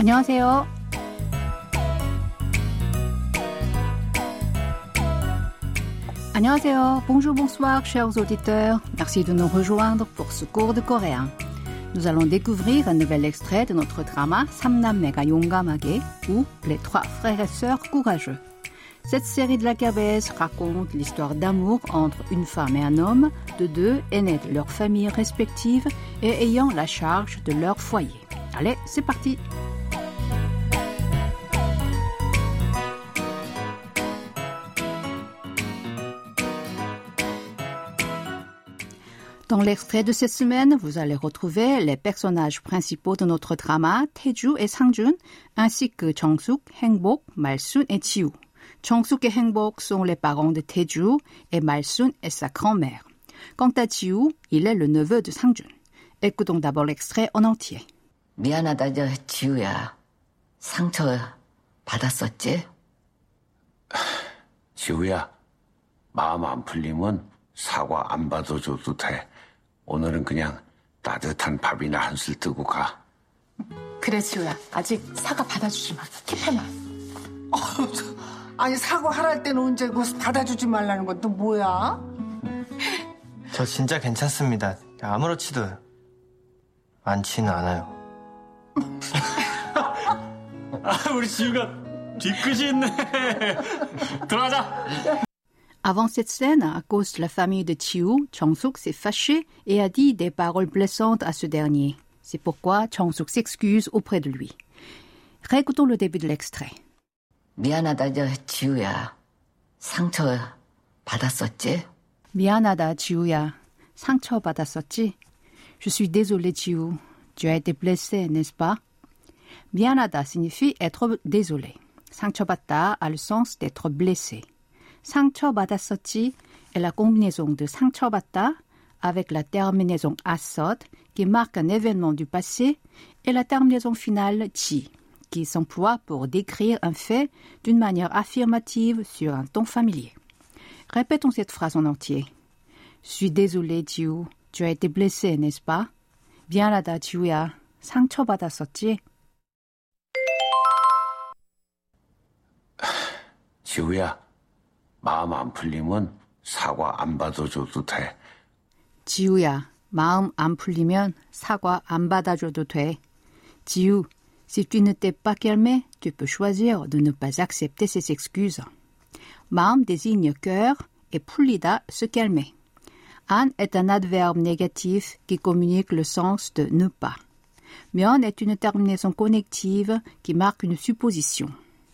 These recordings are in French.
안녕하세요. Annyeonghaseyo. Bonjour, bonsoir, chers auditeurs. Merci de nous rejoindre pour ce cours de coréen. Nous allons découvrir un nouvel extrait de notre drama Samnammega 용감하게 ou Les trois frères et sœurs courageux. Cette série de la KBS raconte l'histoire d'amour entre une femme et un homme, de deux aînés de leurs familles respectives et ayant la charge de leur foyer. Allez, c'est parti! Dans l'extrait de cette semaine, vous allez retrouver les personnages principaux de notre drama, Taeju et Sangjun, ainsi que Jeong-suk, Hangbok, Malsun et Chiu. Jeong-suk et Hangbok sont les parents de Taeju et Malsun est sa grand-mère. Quant à Chiu, il est le neveu de Sangjun. Écoutons d'abord l'extrait en entier. 미안하다, 저 지우야. 상처 받았었지? 지우야, 마음 안 풀리면 사과 안 받아줘도 돼. 오늘은 그냥 따뜻한 밥이나 한술 뜨고 가. 그래 지우야 아직 사과 받아주지 마 킵해놔 아니 사과하랄 때는 언제고 받아주지 말라는 건 또 뭐야? 저 진짜 괜찮습니다. 아무렇지도 많지는 않아요. 우리 지우가 뒤끝이 있네. 들어가자. Avant cette scène, à cause de la famille de Chiu, Chong-suk s'est fâché et a dit des paroles blessantes à ce dernier. C'est pourquoi Chong-suk s'excuse auprès de lui. Récoutons le début de l'extrait. 미안하다, 저 지우야. 상처 받았었지? 미안하다, 지우야. 상처받았었지? Je suis désolé, Chiu. Tu as été blessé, n'est-ce pas? 미안하다 signifie être désolé. 상처받다 a le sens d'être blessé. 상처받았었지 est la combinaison de 상처받다 avec la terminaison asot qui marque un événement du passé et la terminaison finale 지 qui s'emploie pour décrire un fait d'une manière affirmative sur un ton familier. Répétons cette phrase en entier. Je suis désolé, 지우. Tu as été blessé, n'est-ce pas? 미안하다, 지우야. 상처받았었지? 지우야, 마음 안 풀리면 사과 안 받아줘도 돼. 지우야, 마음 안 풀리면 사과 안 받아줘도 돼. 지우, si tu ne t'es pas calmé, tu peux choisir de ne pas accepter ses excuses. 마음 désigne cœur et 풀리다 se calmer. An est un adverbe négatif qui communique le sens de ne pas. 면 est une terminaison connective qui marque une supposition.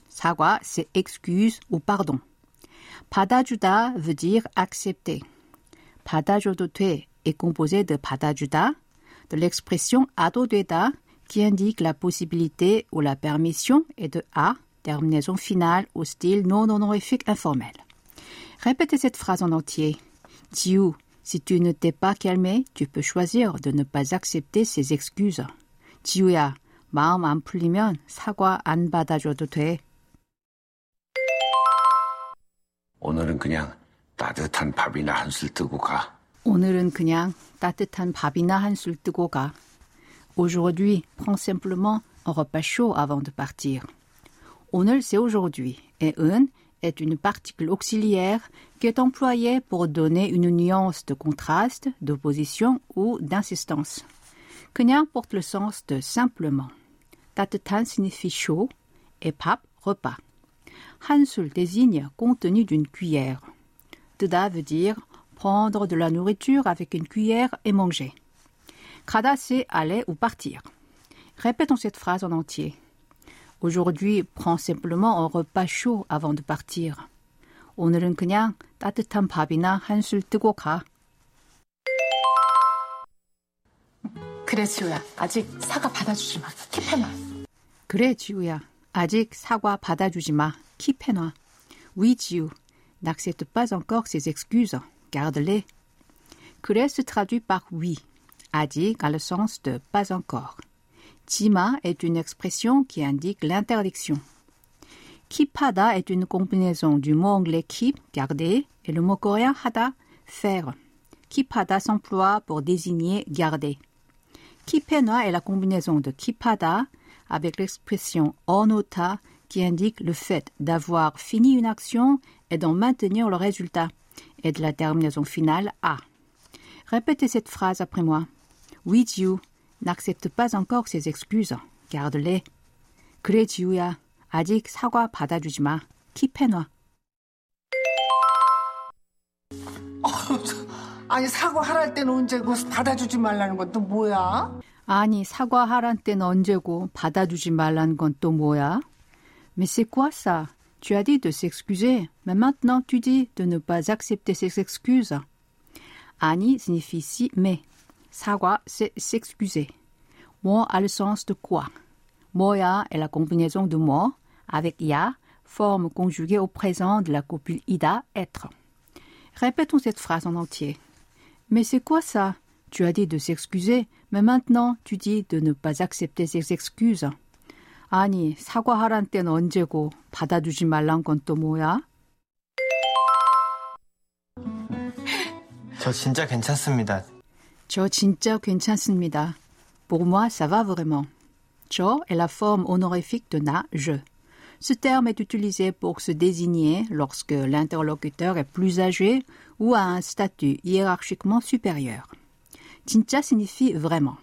사과, c'est excuse ou pardon. 받아주다 veut dire accepter. 받아줘도 돼 est composé de 받아주다, de l'expression 아도 되다 qui indique la possibilité ou la permission et de a, terminaison finale au style non honorifique informel. Répétez cette phrase en entier. 지우, si tu ne t'es pas calmé, tu peux choisir de ne pas accepter ses excuses. 지우야, 마음 안 풀리면 사과 안 받아줘도 돼. 오늘은 그냥 따뜻한 밥이나 한술 뜨고 가. 오늘은 그냥 따뜻한 밥이나 한술 뜨고 가. Aujourd'hui, prends simplement un repas chaud avant de partir. 오늘, c'est aujourd'hui, et un est une particule auxiliaire qui est employée pour donner une nuance de contraste, d'opposition ou d'insistance. 그냥 porte le sens de simplement. 따뜻한 signifie chaud et 밥, repas. 한술 désigne contenu d'une cuillère. 뜨다 veut dire prendre de la nourriture avec une cuillère et manger. 가다 c'est aller ou partir. Répétons cette phrase en entier. Aujourd'hui, prends simplement un repas chaud avant de partir. 오늘은 그냥 따뜻한 밥이나 한술 뜨고 가. 그래 지우야 아직 사과 받아주지 마 킵해놔 그래, 지우야. 아직 사과 받아주지 마. 킵해놔. Oui, 지우. N'accepte pas encore ses excuses. Garde-les. 그래 se traduit par oui. 아직 a le sens de pas encore. 지마 est une expression qui indique l'interdiction. 킵하다 est une combinaison du mot anglais keep, garder, et le mot coréen 하다, faire. 킵하다 s'emploie pour désigner garder. 킵해놔 est la combinaison de 킵하다 avec l'expression en nota qui indique le fait d'avoir fini une action et d'en maintenir le résultat, et de la terminaison finale à. Répétez cette phrase après moi. Oui, 지우, n'accepte pas encore ses excuses. Garde-les. 그래, 지우야. 아직 사과 받아주지 마. 킵해놔. 아니 사과하랄 때는 언제고 받아주지 말라는 건 또 뭐야? 아니, 사과하란 때는 언제고 받아주지 말라는 건 또 뭐야? Mais c'est quoi ça? Tu as dit de s'excuser, mais maintenant tu dis de ne pas accepter ces excuses. Ani signifie si, mais. Sawa, c'est s'excuser. Mo a le sens de quoi? Moya est la combinaison de moi avec ya, forme conjuguée au présent de la copule ida, être. Répétons cette phrase en entier. Mais c'est quoi ça? Tu as dit de s'excuser, mais maintenant tu dis de ne pas accepter ces excuses. 아니, 사과하란 때는 언제고 받아주지 말란 건 또 뭐야? 저 진짜 괜찮습니다. 저 진짜 괜찮습니다. Pour moi, ça va vraiment. 저 est la forme honorifique de na, je. Ce terme est utilisé pour se désigner lorsque l'interlocuteur est plus âgé ou a un statut hiérarchiquement supérieur. 진짜 signifie vraiment.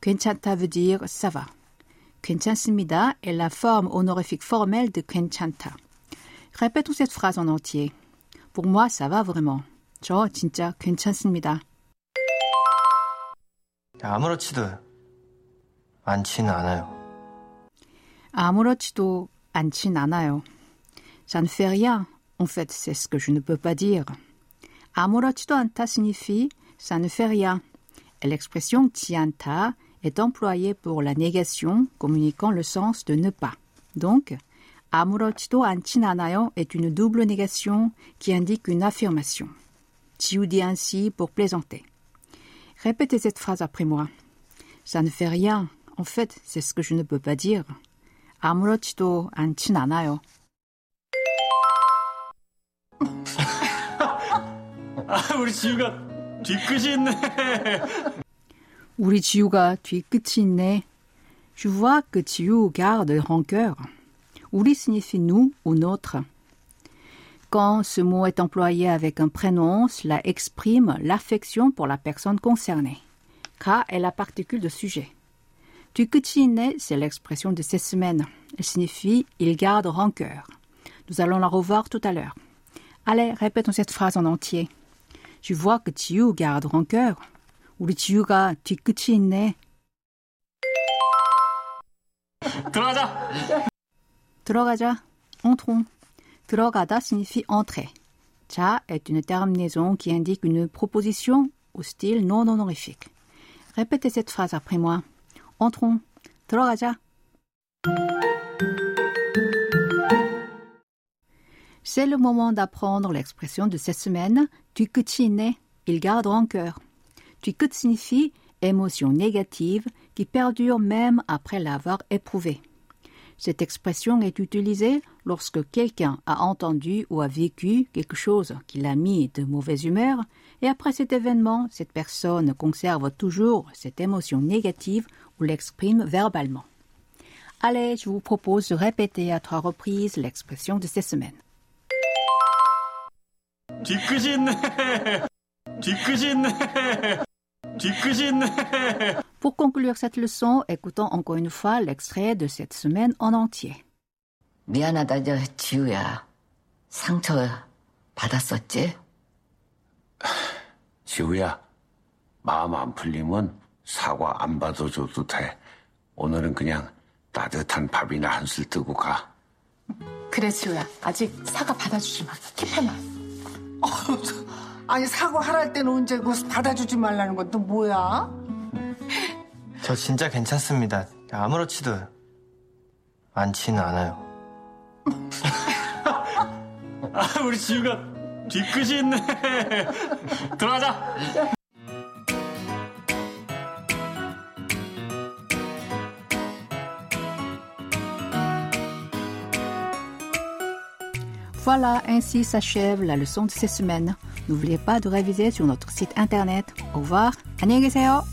괜찮다 veut dire ça va. 괜찮습니다 est la forme honorifique formelle de 괜찮다. Répétons cette phrase en entier. Pour moi, ça va vraiment. 저 진짜 괜찮습니다. 아무렇지도 않지는 않아요. 아무렇지도 않진 않아요. Ça ne fait rien. En fait, c'est ce que je ne peux pas dire. 아무렇지도 않다 signifie ça ne fait rien. Et l'expression 지 않다 est employée pour la négation communiquant le sens de ne pas. Donc, 아무렇지도 않진 않아요 est une double négation qui indique une affirmation. 지우 dit ainsi pour plaisanter. Répétez cette phrase après moi. Ça ne fait rien. En fait, c'est ce que je ne peux pas dire. 아무렇지도 않진 않아요. 아, 우리 지우가 뒤끝이 있네. 우리 지우가 뒤끝이 있네. Je vois que 지우 garde rancœur. 우리 signifie nous ou notre. Quand ce mot est employé avec un prénom, cela exprime l'affection pour la personne concernée. Ka est la particule de sujet. 뒤끝이 있네, c'est l'expression de cette semaine. Elle signifie il garde rancœur. Nous allons la revoir tout à l'heure. Allez, répétons cette phrase en entier. Je vois que 지우 garde rancœur. 우리 지우가 뒤끝이 있네. 들어가자. 들어가자. Entrons. 들어가다 signifie entrer. 자 est une terminaison qui indique une proposition au style non honorifique. Répétez cette phrase après moi. Entrons. 들어가자. C'est le moment d'apprendre l'expression de cette semaine. 뒤끝이 있네. Il garde rancœur. 뒤 끝 signifie émotion négative qui perdure même après l'avoir éprouvée. Cette expression est utilisée lorsque quelqu'un a entendu ou a vécu quelque chose qui l'a mis de mauvaise humeur et après cet événement, cette personne conserve toujours cette émotion négative ou l'exprime verbalement. Allez, je vous propose de répéter à trois reprises l'expression de cette semaine. 뒤끝이 있네. Pour conclure cette leçon, écoutons encore une fois l'extrait de cette semaine en entier. 미안하다 저 지우야. 상처 받았었지? 지우야, 마음 안 풀리면 사과 안 받아줘도 돼. 오늘은 그냥 따뜻한 밥이나 한술 뜨고 가. 그래, 지우야. 아직 사과 받아주지 마. 킵해놔. 아니 사과하랄 때는 언제고 받아주지 말라는 건 또 뭐야? 저 진짜 괜찮습니다. 아무렇지도 않지는 않아요. 아, 우리 지우가 뒤끝이 있네. 들어가자. Voilà, ainsi s'achève la leçon de cette semaine. N'oubliez pas de réviser sur notre site internet. Au revoir. 안녕히 계세요.